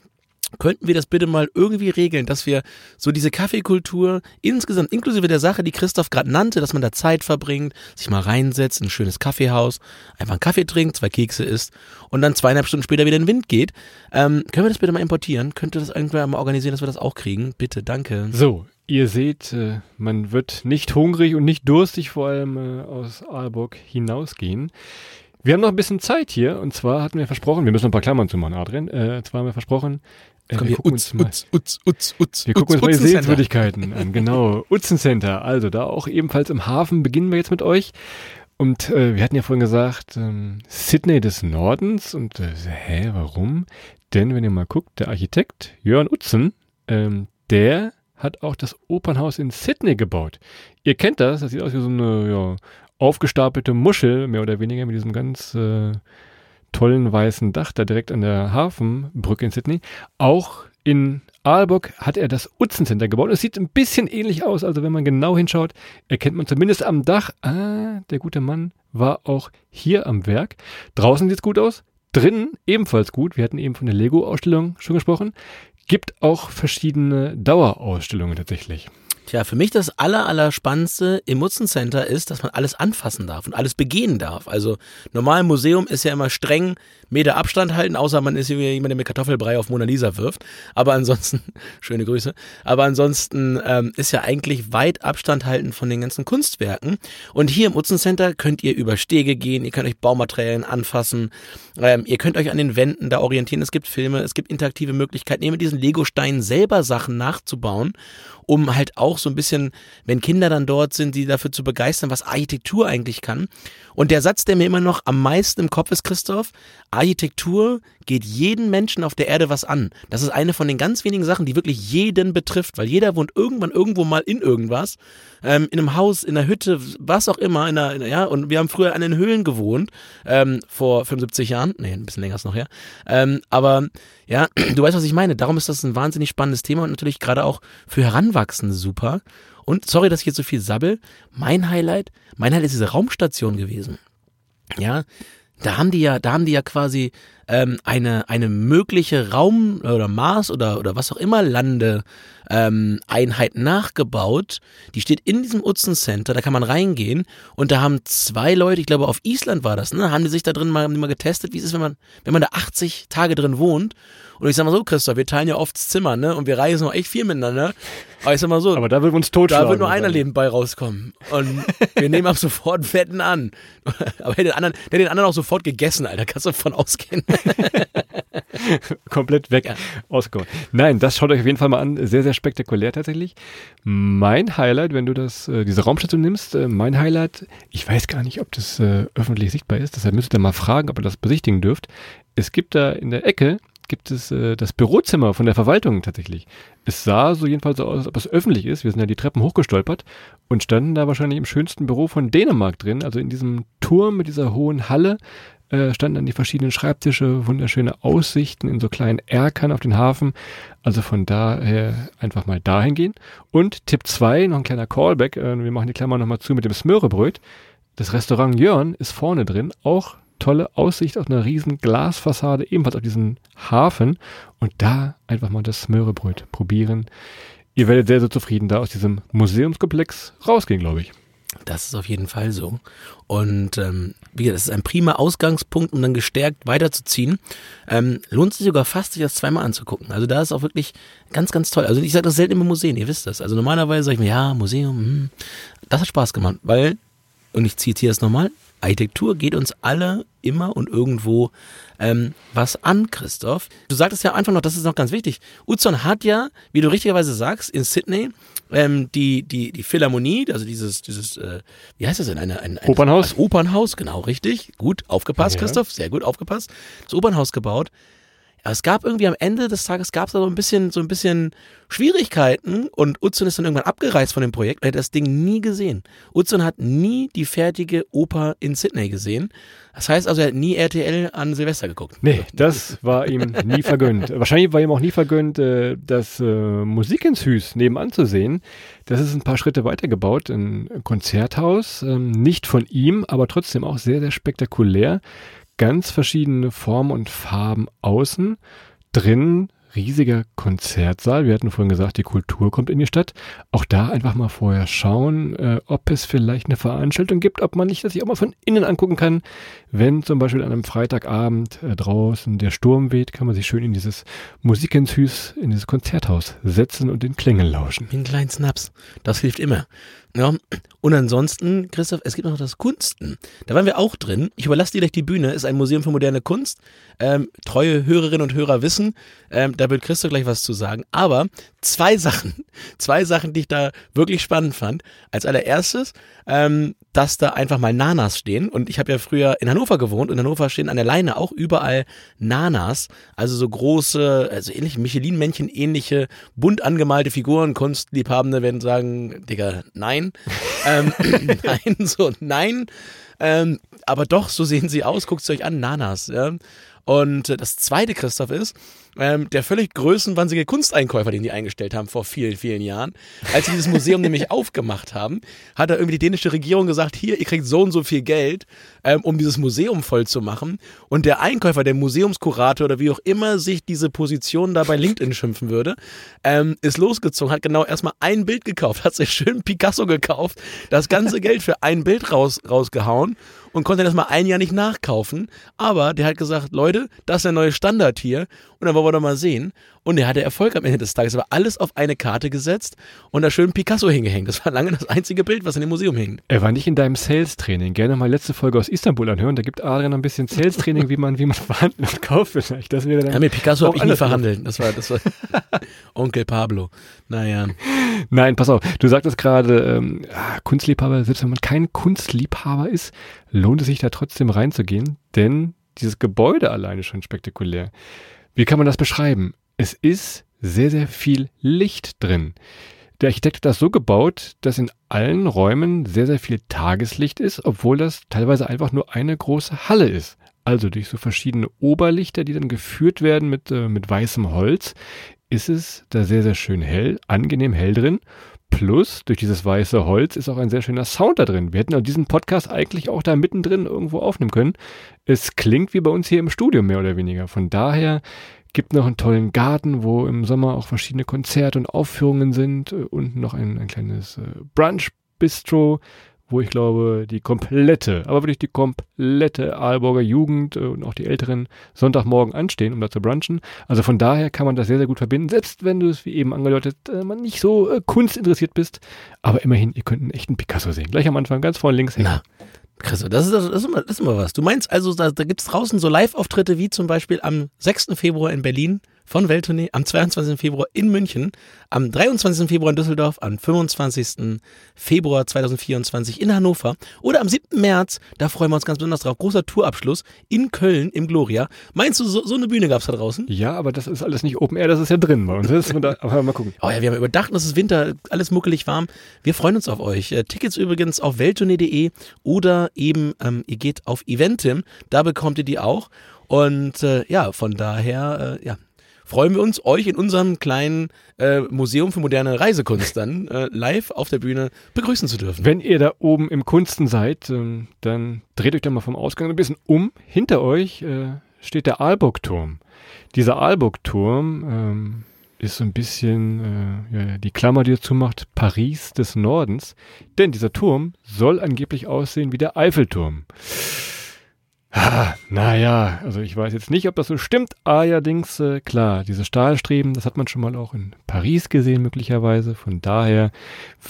könnten wir das bitte mal irgendwie regeln, dass wir so diese Kaffeekultur insgesamt, inklusive der Sache, die Christoph gerade nannte, dass man da Zeit verbringt, sich mal reinsetzt, ein schönes Kaffeehaus, einfach einen Kaffee trinkt, zwei Kekse isst und dann zweieinhalb Stunden später wieder in den Wind geht. Ähm, können wir das bitte mal importieren? Könnte das irgendwer mal organisieren, dass wir das auch kriegen? Bitte, danke. So, Ihr seht, äh, man wird nicht hungrig und nicht durstig vor allem äh, aus Aalborg hinausgehen. Wir haben noch ein bisschen Zeit hier und zwar hatten wir versprochen, wir müssen noch ein paar Klammern zu machen, Adrian. Äh, zwar haben wir versprochen, äh, Komm hier, Utz, Utz, Utz, Utz, Utz, Wir gucken uns mal die Sehenswürdigkeiten an. Genau, Utzen Center. Also da auch ebenfalls im Hafen beginnen wir jetzt mit euch. Und äh, wir hatten ja vorhin gesagt, ähm, Sydney des Nordens. Und äh, hä, warum? Denn wenn ihr mal guckt, der Architekt Jörn Utzen, ähm, der hat auch das Opernhaus in Sydney gebaut. Ihr kennt das, das sieht aus wie so eine ja, aufgestapelte Muschel, mehr oder weniger, mit diesem ganz äh, tollen weißen Dach da direkt an der Hafenbrücke in Sydney. Auch in Aalborg hat er das Utzen Center gebaut. Es sieht ein bisschen ähnlich aus, also wenn man genau hinschaut, erkennt man zumindest am Dach, ah, der gute Mann war auch hier am Werk. Draußen sieht's gut aus, drinnen ebenfalls gut. Wir hatten eben von der Lego-Ausstellung schon gesprochen. Gibt auch verschiedene Dauerausstellungen tatsächlich. Tja, für mich das aller, aller Spannendste im Mutzen Center ist, dass man alles anfassen darf und alles begehen darf. Also normal Museum ist ja immer streng Meter Abstand halten, außer man ist jemand, der mit Kartoffelbrei auf Mona Lisa wirft. Aber ansonsten, schöne Grüße, aber ansonsten ähm, ist ja eigentlich weit Abstand halten von den ganzen Kunstwerken. Und hier im Mutzen Center könnt ihr über Stege gehen, ihr könnt euch Baumaterialien anfassen, ähm, ihr könnt euch an den Wänden da orientieren. Es gibt Filme, es gibt interaktive Möglichkeiten, eben mit diesen Lego-Steinen selber Sachen nachzubauen um halt auch so ein bisschen, wenn Kinder dann dort sind, die dafür zu begeistern, was Architektur eigentlich kann. Und der Satz, der mir immer noch am meisten im Kopf ist, Christoph, Architektur geht jeden Menschen auf der Erde was an. Das ist eine von den ganz wenigen Sachen, die wirklich jeden betrifft, weil jeder wohnt irgendwann irgendwo mal in irgendwas, ähm, in einem Haus, in einer Hütte, was auch immer, in einer, in einer, ja, und wir haben früher an den Höhlen gewohnt, ähm, vor 75 Jahren, nee, ein bisschen länger ist noch her, ähm, aber ja, du weißt, was ich meine. Darum ist das ein wahnsinnig spannendes Thema und natürlich gerade auch für Heranwachsende super. Und sorry, dass ich jetzt so viel sabbel. Mein Highlight, mein Highlight ist diese Raumstation gewesen. Ja, da haben die ja, da haben die ja quasi ähm, eine, eine mögliche Raum- oder Mars- oder, oder was auch immer Lande ähm, nachgebaut. Die steht in diesem Utzen Center, da kann man reingehen und da haben zwei Leute, ich glaube auf Island war das, ne, haben die sich da drin mal, mal getestet, wie es ist, wenn man, wenn man da 80 Tage drin wohnt. Und ich sag mal so, Christoph, wir teilen ja oft das Zimmer, ne? Und wir reisen auch echt viel miteinander. Aber ich sag mal so. Aber da wird uns totschlagen. Da wird nur einer Leben bei rauskommen. Und wir nehmen ab sofort Wetten an. Aber der, den anderen, der den anderen auch sofort gegessen, Alter. Kannst du davon ausgehen. Komplett weg ja. ausgehauen. Nein, das schaut euch auf jeden Fall mal an. Sehr, sehr spektakulär tatsächlich. Mein Highlight, wenn du das, äh, diese Raumstation nimmst, äh, mein Highlight, ich weiß gar nicht, ob das äh, öffentlich sichtbar ist, deshalb müsst ihr mal fragen, ob ihr das besichtigen dürft. Es gibt da in der Ecke gibt es äh, das Bürozimmer von der Verwaltung tatsächlich. Es sah so jedenfalls so aus, als ob es öffentlich ist. Wir sind ja die Treppen hochgestolpert und standen da wahrscheinlich im schönsten Büro von Dänemark drin. Also in diesem Turm mit dieser hohen Halle äh, standen dann die verschiedenen Schreibtische, wunderschöne Aussichten in so kleinen Erkern auf den Hafen. Also von daher einfach mal dahin gehen. Und Tipp 2, noch ein kleiner Callback. Äh, wir machen die Klammer nochmal zu mit dem Smörebröt. Das Restaurant Jörn ist vorne drin, auch tolle Aussicht auf eine riesen Glasfassade, ebenfalls auf diesen Hafen. Und da einfach mal das Smörebröt probieren. Ihr werdet sehr, sehr zufrieden da aus diesem Museumskomplex rausgehen, glaube ich. Das ist auf jeden Fall so. Und ähm, wie gesagt, das ist ein prima Ausgangspunkt, um dann gestärkt weiterzuziehen. Ähm, lohnt sich sogar fast, sich das zweimal anzugucken. Also da ist auch wirklich ganz, ganz toll. Also ich sage das selten immer Museen, ihr wisst das. Also normalerweise sage ich mir, ja, Museum, hm, das hat Spaß gemacht, weil, und ich zitiere es nochmal, Architektur geht uns alle immer und irgendwo ähm, was an, Christoph. Du sagtest ja einfach noch, das ist noch ganz wichtig. Utzon hat ja, wie du richtigerweise sagst, in Sydney ähm, die, die, die Philharmonie, also dieses, dieses äh, wie heißt das denn? Eine, ein, ein, Opernhaus? Das Opernhaus, genau, richtig. Gut aufgepasst, ja. Christoph, sehr gut aufgepasst. Das Opernhaus gebaut. Aber es gab irgendwie am Ende des Tages gab es so ein bisschen, so ein bisschen Schwierigkeiten und Utzon ist dann irgendwann abgereist von dem Projekt. Er hat das Ding nie gesehen. Utzon hat nie die fertige Oper in Sydney gesehen. Das heißt also, er hat nie RTL an Silvester geguckt. Nee, das war ihm nie vergönnt. Wahrscheinlich war ihm auch nie vergönnt, äh, das äh, Musik ins Hüs nebenan zu sehen. Das ist ein paar Schritte weiter gebaut, ein Konzerthaus, ähm, nicht von ihm, aber trotzdem auch sehr, sehr spektakulär ganz verschiedene Formen und Farben außen. Drin riesiger Konzertsaal. Wir hatten vorhin gesagt, die Kultur kommt in die Stadt. Auch da einfach mal vorher schauen, äh, ob es vielleicht eine Veranstaltung gibt, ob man nicht das sich auch mal von innen angucken kann. Wenn zum Beispiel an einem Freitagabend äh, draußen der Sturm weht, kann man sich schön in dieses Musikenshüs, in dieses Konzerthaus setzen und den Klängen lauschen. Einen kleinen Snaps. Das hilft immer. Ja. Und ansonsten, Christoph, es gibt noch das Kunsten. Da waren wir auch drin. Ich überlasse dir gleich die Bühne. Ist ein Museum für moderne Kunst. Ähm, treue Hörerinnen und Hörer wissen, ähm, da wird Christoph gleich was zu sagen. Aber zwei Sachen, zwei Sachen, die ich da wirklich spannend fand. Als allererstes, ähm, dass da einfach mal Nanas stehen. Und ich habe ja früher in Hannover gewohnt. In Hannover stehen an der Leine auch überall Nanas. Also so große, also ähnliche Michelin-Männchen, ähnliche, bunt angemalte Figuren. Kunstliebhabende werden sagen, Digga, nein. ähm, nein, so, nein. Ähm, aber doch, so sehen sie aus. Guckt es euch an, Nanas. Ja? Und das zweite, Christoph, ist, ähm, der völlig größenwahnsinnige Kunsteinkäufer, den die eingestellt haben vor vielen, vielen Jahren. Als sie dieses Museum nämlich aufgemacht haben, hat er irgendwie die dänische Regierung gesagt, hier, ihr kriegt so und so viel Geld, ähm, um dieses Museum voll zu machen. Und der Einkäufer, der Museumskurator oder wie auch immer sich diese Position da bei LinkedIn schimpfen würde, ähm, ist losgezogen, hat genau erstmal ein Bild gekauft, hat sich schön Picasso gekauft, das ganze Geld für ein Bild raus, rausgehauen und konnte das mal ein Jahr nicht nachkaufen. Aber der hat gesagt, Leute, das ist der neue Standard hier. Und dann wollen wir doch mal sehen. Und er hatte Erfolg am Ende des Tages. Aber alles auf eine Karte gesetzt und da schön Picasso hingehängt. Das war lange das einzige Bild, was in dem Museum hing. Er war nicht in deinem Sales-Training. Gerne mal letzte Folge aus Istanbul anhören. Da gibt Adrian ein bisschen Sales-Training, wie man, wie man verhandelt und kauft vielleicht. Das wäre dann ja, mit Picasso habe ich nie verhandelt. Das war, das war Onkel Pablo. Naja. Nein, pass auf. Du sagtest gerade, ähm, ah, Kunstliebhaber, selbst wenn man kein Kunstliebhaber ist, lohnt es sich da trotzdem reinzugehen, denn dieses Gebäude alleine schon spektakulär. Wie kann man das beschreiben? Es ist sehr, sehr viel Licht drin. Der Architekt hat das so gebaut, dass in allen Räumen sehr, sehr viel Tageslicht ist, obwohl das teilweise einfach nur eine große Halle ist. Also durch so verschiedene Oberlichter, die dann geführt werden mit, äh, mit weißem Holz, ist es da sehr, sehr schön hell, angenehm hell drin. Plus, durch dieses weiße Holz ist auch ein sehr schöner Sound da drin. Wir hätten diesen Podcast eigentlich auch da mittendrin irgendwo aufnehmen können. Es klingt wie bei uns hier im Studio mehr oder weniger. Von daher gibt noch einen tollen Garten, wo im Sommer auch verschiedene Konzerte und Aufführungen sind. Und noch ein, ein kleines äh, Brunch-Bistro wo ich glaube, die komplette, aber wirklich die komplette Aalborger Jugend äh, und auch die Älteren Sonntagmorgen anstehen, um da zu brunchen. Also von daher kann man das sehr, sehr gut verbinden, selbst wenn du es, wie eben angedeutet, äh, man nicht so äh, kunstinteressiert bist. Aber immerhin, ihr könnt einen echten Picasso sehen. Gleich am Anfang, ganz vorne links. Na, Chris, das ist, das, ist immer, das ist immer was. Du meinst also, da, da gibt es draußen so Live-Auftritte wie zum Beispiel am 6. Februar in Berlin von Welttournee am 22. Februar in München, am 23. Februar in Düsseldorf, am 25. Februar 2024 in Hannover oder am 7. März, da freuen wir uns ganz besonders drauf, großer Tourabschluss in Köln im Gloria. Meinst du, so, so eine Bühne gab es da draußen? Ja, aber das ist alles nicht Open Air, das ist ja drin bei uns. Da, aber mal gucken. Oh ja, wir haben überdacht, es ist Winter, alles muckelig warm. Wir freuen uns auf euch. Äh, Tickets übrigens auf welttournee.de oder eben ähm, ihr geht auf Eventim, da bekommt ihr die auch. Und äh, ja, von daher, äh, ja, freuen wir uns, euch in unserem kleinen äh, Museum für moderne Reisekunst dann äh, live auf der Bühne begrüßen zu dürfen. Wenn ihr da oben im Kunsten seid, ähm, dann dreht euch doch mal vom Ausgang ein bisschen um. Hinter euch äh, steht der Aalburgturm. Dieser Aalburgturm ähm, ist so ein bisschen äh, ja, die Klammer, die dazu macht, Paris des Nordens. Denn dieser Turm soll angeblich aussehen wie der Eiffelturm. Ah, naja, also ich weiß jetzt nicht, ob das so stimmt. Allerdings, äh, klar, diese Stahlstreben, das hat man schon mal auch in Paris gesehen, möglicherweise. Von daher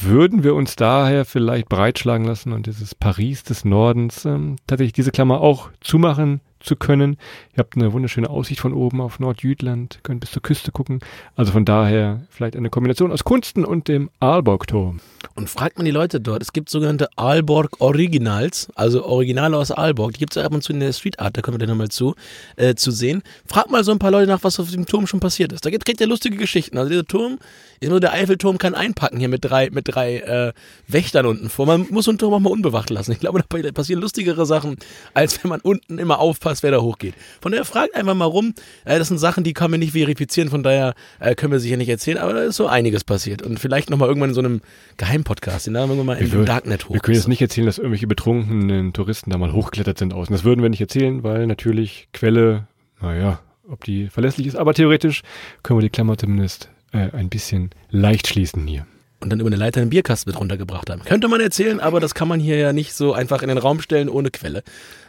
würden wir uns daher vielleicht breitschlagen lassen und dieses Paris des Nordens ähm, tatsächlich diese Klammer auch zumachen zu können. Ihr habt eine wunderschöne Aussicht von oben auf Nordjütland, könnt bis zur Küste gucken. Also von daher vielleicht eine Kombination aus Kunsten und dem Aalborg-Turm. Und fragt man die Leute dort, es gibt sogenannte Aalborg Originals, also Originale aus Aalborg, die gibt es ab und zu in der Street Art, da kommen wir dann nochmal zu, äh, zu sehen. Fragt mal so ein paar Leute nach, was auf dem Turm schon passiert ist. Da kriegt ihr lustige Geschichten. Also dieser Turm, nur der Eiffelturm kann einpacken hier mit drei, mit drei äh, Wächtern unten vor. Man muss so einen Turm auch mal unbewacht lassen. Ich glaube, da passieren lustigere Sachen, als wenn man unten immer aufpasst, wer da hochgeht. Von daher fragt einfach mal rum. Äh, das sind Sachen, die kann man nicht verifizieren, von daher äh, können wir sicher nicht erzählen, aber da ist so einiges passiert. Und vielleicht nochmal irgendwann in so einem Geheimpodcast, den da irgendwann mal im Darknet hoch. Wir können jetzt nicht erzählen, dass irgendwelche betrunkenen Touristen da mal hochgeklettert sind außen. Das würden wir nicht erzählen, weil natürlich Quelle, naja, ob die verlässlich ist, aber theoretisch können wir die Klammer zumindest äh, ein bisschen leicht schließen hier. Und dann über eine Leiter einen Bierkasten mit runtergebracht haben. Könnte man erzählen, aber das kann man hier ja nicht so einfach in den Raum stellen ohne Quelle.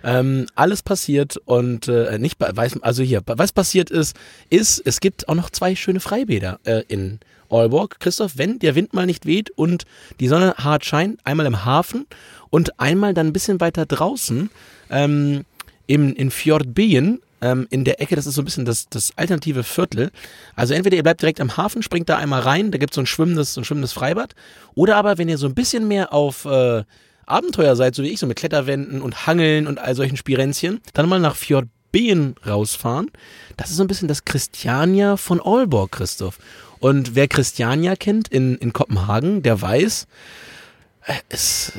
Ähm, alles passiert und äh, nicht weiß, also hier, was passiert ist, ist, es gibt auch noch zwei schöne Freibäder äh, in Aalborg. Christoph, wenn der Wind mal nicht weht und die Sonne hart scheint, einmal im Hafen und einmal dann ein bisschen weiter draußen ähm, im, in Fjord Bien ähm, in der Ecke, das ist so ein bisschen das, das alternative Viertel. Also entweder ihr bleibt direkt am Hafen, springt da einmal rein, da gibt es so ein schwimmendes, so ein schwimmendes Freibad. Oder aber, wenn ihr so ein bisschen mehr auf äh, Abenteuer seid, so wie ich, so mit Kletterwänden und Hangeln und all solchen Spirenzchen, dann mal nach Fjord Been rausfahren. Das ist so ein bisschen das Christiania von Aalborg, Christoph. Und wer Christiania kennt in, in Kopenhagen, der weiß, äh, es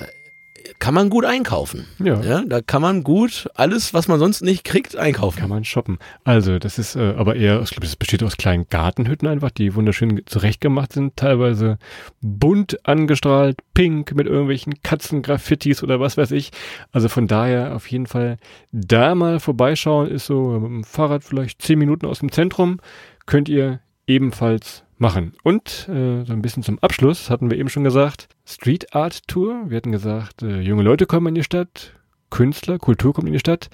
kann man gut einkaufen. Ja. ja. Da kann man gut alles, was man sonst nicht kriegt, einkaufen. Kann man shoppen. Also, das ist äh, aber eher, ich glaube, das besteht aus kleinen Gartenhütten einfach, die wunderschön zurechtgemacht sind, teilweise bunt angestrahlt, pink mit irgendwelchen Katzengraffitis oder was weiß ich. Also von daher auf jeden Fall da mal vorbeischauen, ist so mit dem Fahrrad vielleicht zehn Minuten aus dem Zentrum, könnt ihr ebenfalls machen. Und äh, so ein bisschen zum Abschluss hatten wir eben schon gesagt, Street Art Tour. Wir hatten gesagt, äh, junge Leute kommen in die Stadt, Künstler, Kultur kommt in die Stadt.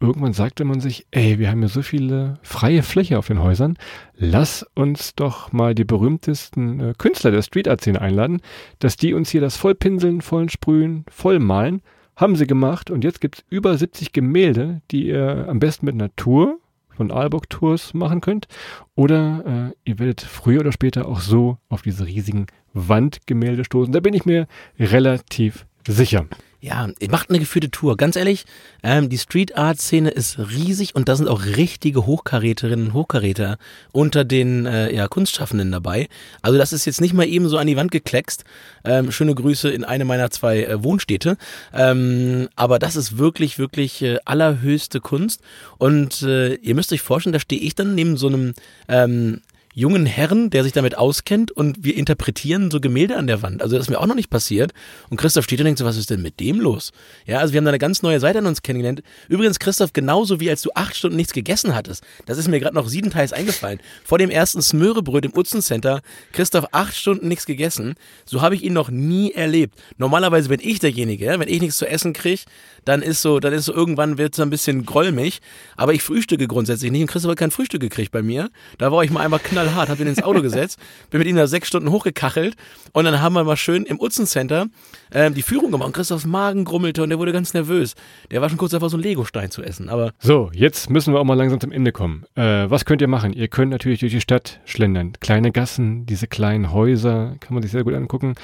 Irgendwann sagte man sich, ey, wir haben ja so viele freie Fläche auf den Häusern. Lass uns doch mal die berühmtesten äh, Künstler der Street Art Szene einladen, dass die uns hier das vollpinseln, vollen sprühen, voll malen. Haben sie gemacht und jetzt gibt's über 70 Gemälde, die ihr am besten mit Natur von Aalborg Tours machen könnt. Oder äh, ihr werdet früher oder später auch so auf diese riesigen Wandgemälde stoßen. Da bin ich mir relativ sicher. Ja, macht eine geführte Tour. Ganz ehrlich, ähm, die Street Art Szene ist riesig und da sind auch richtige Hochkaräterinnen und Hochkaräter unter den äh, ja, Kunstschaffenden dabei. Also das ist jetzt nicht mal eben so an die Wand gekleckst. Ähm, schöne Grüße in eine meiner zwei äh, Wohnstädte. Ähm, aber das ist wirklich, wirklich äh, allerhöchste Kunst. Und äh, ihr müsst euch vorstellen, da stehe ich dann neben so einem ähm, jungen Herrn, der sich damit auskennt und wir interpretieren so Gemälde an der Wand. Also das ist mir auch noch nicht passiert. Und Christoph steht und denkt so, was ist denn mit dem los? Ja, also wir haben da eine ganz neue Seite an uns kennengelernt. Übrigens, Christoph, genauso wie als du acht Stunden nichts gegessen hattest. Das ist mir gerade noch siebenteils eingefallen. Vor dem ersten Smörebröt im Utzen Center, Christoph acht Stunden nichts gegessen. So habe ich ihn noch nie erlebt. Normalerweise bin ich derjenige, wenn ich nichts zu essen kriege, dann ist so, dann ist so, irgendwann wird es ein bisschen grollmig. Aber ich frühstücke grundsätzlich nicht und Christoph hat kein Frühstück gekriegt bei mir. Da war ich mal einfach knallhart, hab ihn ins Auto gesetzt, bin mit ihm da sechs Stunden hochgekachelt und dann haben wir mal schön im Utzen Center ähm, die Führung gemacht und Christophs Magen grummelte und der wurde ganz nervös. Der war schon kurz davor, so einen Legostein zu essen, aber. So, jetzt müssen wir auch mal langsam zum Ende kommen. Äh, was könnt ihr machen? Ihr könnt natürlich durch die Stadt schlendern. Kleine Gassen, diese kleinen Häuser, kann man sich sehr gut angucken.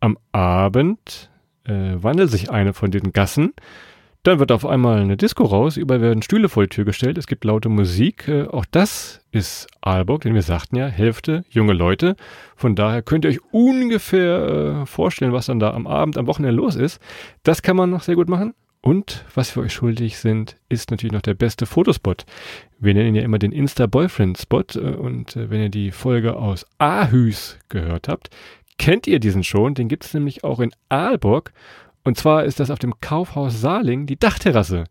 Am Abend äh, wandelt sich eine von den Gassen. Dann wird auf einmal eine Disco raus, überall werden Stühle vor die Tür gestellt, es gibt laute Musik. Äh, auch das ist Aalborg, denn wir sagten ja, Hälfte junge Leute. Von daher könnt ihr euch ungefähr äh, vorstellen, was dann da am Abend, am Wochenende los ist. Das kann man noch sehr gut machen. Und was wir euch schuldig sind, ist natürlich noch der beste Fotospot. Wir nennen ihn ja immer den Insta-Boyfriend-Spot. Äh, und äh, wenn ihr die Folge aus Aarhus gehört habt, kennt ihr diesen schon. Den gibt es nämlich auch in Aalborg. Und zwar ist das auf dem Kaufhaus Saarling die Dachterrasse.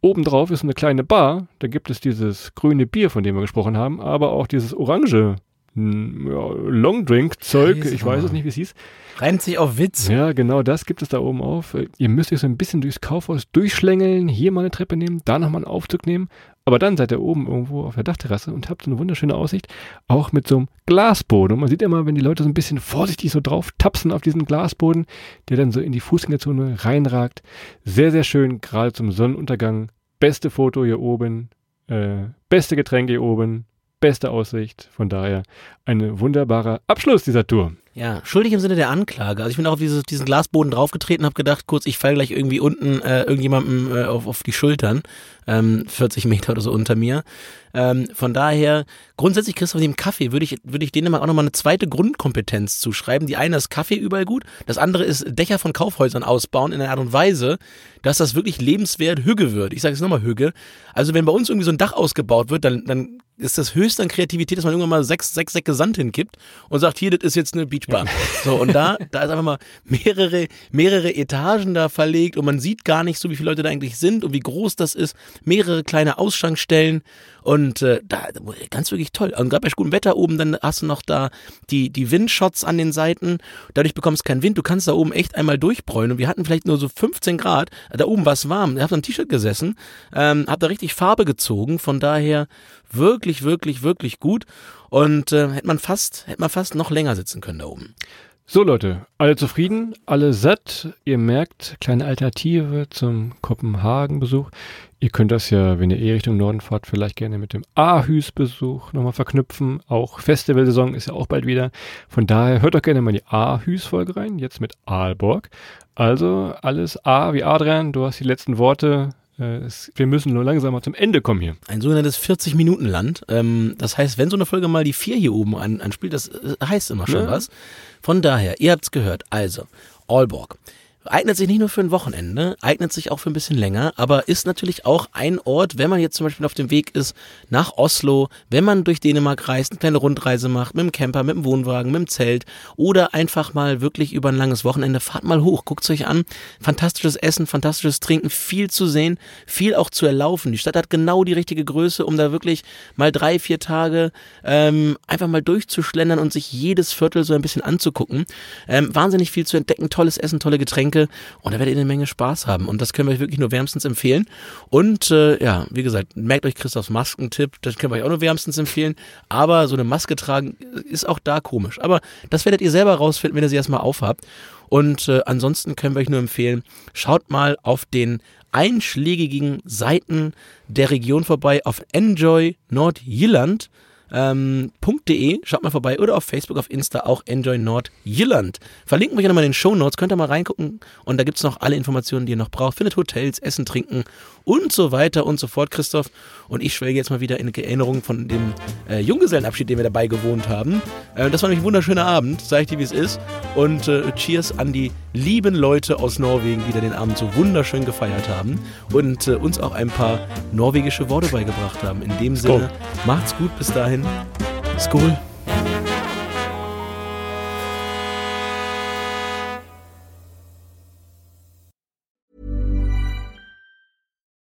Obendrauf ist eine kleine Bar, da gibt es dieses grüne Bier, von dem wir gesprochen haben, aber auch dieses orange Longdrink-Zeug, ich weiß es nicht, wie es hieß. Reimt sich auf Witz. Ja, genau das gibt es da oben auf. Ihr müsst euch so ein bisschen durchs Kaufhaus durchschlängeln, hier mal eine Treppe nehmen, da nochmal einen Aufzug nehmen. Aber dann seid ihr oben irgendwo auf der Dachterrasse und habt so eine wunderschöne Aussicht, auch mit so einem Glasboden. Und man sieht immer, wenn die Leute so ein bisschen vorsichtig so drauf tapsen auf diesen Glasboden, der dann so in die Fußgängerzone reinragt. Sehr, sehr schön, gerade zum Sonnenuntergang. Beste Foto hier oben, äh, beste Getränke hier oben, beste Aussicht. Von daher ein wunderbarer Abschluss dieser Tour. Ja, schuldig im Sinne der Anklage. Also ich bin auch auf dieses, diesen Glasboden draufgetreten, habe gedacht, kurz, ich falle gleich irgendwie unten äh, irgendjemandem äh, auf, auf die Schultern, ähm, 40 Meter oder so unter mir. Ähm, von daher, grundsätzlich, Christoph, dem Kaffee würde ich, würde ich denen mal auch nochmal eine zweite Grundkompetenz zuschreiben. Die eine ist Kaffee überall gut, das andere ist Dächer von Kaufhäusern ausbauen in einer Art und Weise, dass das wirklich lebenswert Hügge wird. Ich sage es nochmal Hügge. Also wenn bei uns irgendwie so ein Dach ausgebaut wird, dann, dann ist das höchste an Kreativität, dass man irgendwann mal sechs, sechs Säcke Sand hinkippt und sagt, hier, das ist jetzt eine Beachbar. So, und da, da ist einfach mal mehrere, mehrere Etagen da verlegt und man sieht gar nicht so, wie viele Leute da eigentlich sind und wie groß das ist. Mehrere kleine Ausschankstellen und äh, da ganz wirklich toll. Und gerade bei gutem Wetter oben, dann hast du noch da die, die Windshots an den Seiten. Dadurch bekommst du keinen Wind. Du kannst da oben echt einmal durchbräunen. Und wir hatten vielleicht nur so 15 Grad. Da oben war es warm. Ich habe am T-Shirt gesessen, ähm, habe da richtig Farbe gezogen. Von daher wirklich, wirklich, wirklich gut. Und äh, hätte man fast, hätte man fast noch länger sitzen können da oben. So Leute, alle zufrieden, alle satt. Ihr merkt, kleine Alternative zum Kopenhagen-Besuch. Ihr könnt das ja, wenn ihr eh Richtung Norden fahrt, vielleicht gerne mit dem Aarhus-Besuch nochmal verknüpfen. Auch Festivalsaison ist ja auch bald wieder. Von daher hört doch gerne mal die Aarhus-Folge rein, jetzt mit Aalborg. Also alles A wie Adrian, du hast die letzten Worte. Äh, es, wir müssen nur langsam mal zum Ende kommen hier. Ein sogenanntes 40-Minuten-Land. Ähm, das heißt, wenn so eine Folge mal die vier hier oben an, anspielt, das äh, heißt immer schon Ja. was. Von daher, ihr habt's gehört. Also, Aalborg. Eignet sich nicht nur für ein Wochenende, eignet sich auch für ein bisschen länger, aber ist natürlich auch ein Ort, wenn man jetzt zum Beispiel auf dem Weg ist nach Oslo, wenn man durch Dänemark reist, eine kleine Rundreise macht, mit dem Camper, mit dem Wohnwagen, mit dem Zelt oder einfach mal wirklich über ein langes Wochenende, fahrt mal hoch, guckt es euch an. Fantastisches Essen, fantastisches Trinken, viel zu sehen, viel auch zu erlaufen. Die Stadt hat genau die richtige Größe, um da wirklich mal drei, vier Tage ähm, einfach mal durchzuschlendern und sich jedes Viertel so ein bisschen anzugucken. Ähm, wahnsinnig viel zu entdecken, tolles Essen, tolle Getränke und da werdet ihr eine Menge Spaß haben. Und das können wir euch wirklich nur wärmstens empfehlen. Und äh, ja, wie gesagt, merkt euch Christophs Maskentipp, das können wir euch auch nur wärmstens empfehlen. Aber so eine Maske tragen ist auch da komisch. Aber das werdet ihr selber rausfinden, wenn ihr sie erstmal aufhabt. Und äh, ansonsten können wir euch nur empfehlen, schaut mal auf den einschlägigen Seiten der Region vorbei auf Enjoy Nordjylland ähm, .de, schaut mal vorbei oder auf Facebook, auf Insta auch Enjoy Nordjylland. Verlinken wir hier nochmal in den Show Notes, könnt ihr mal reingucken und da gibt es noch alle Informationen, die ihr noch braucht. Findet Hotels, Essen, Trinken und so weiter und so fort, Christoph. Und ich schwelge jetzt mal wieder in Erinnerung von dem äh, Junggesellenabschied, den wir dabei gewohnt haben. Äh, das war nämlich ein wunderschöner Abend, sag ich dir, wie es ist. Und äh, Cheers an die lieben Leute aus Norwegen, die da den Abend so wunderschön gefeiert haben und äh, uns auch ein paar norwegische Worte beigebracht haben. In dem Sinne, macht's gut bis dahin. Skål!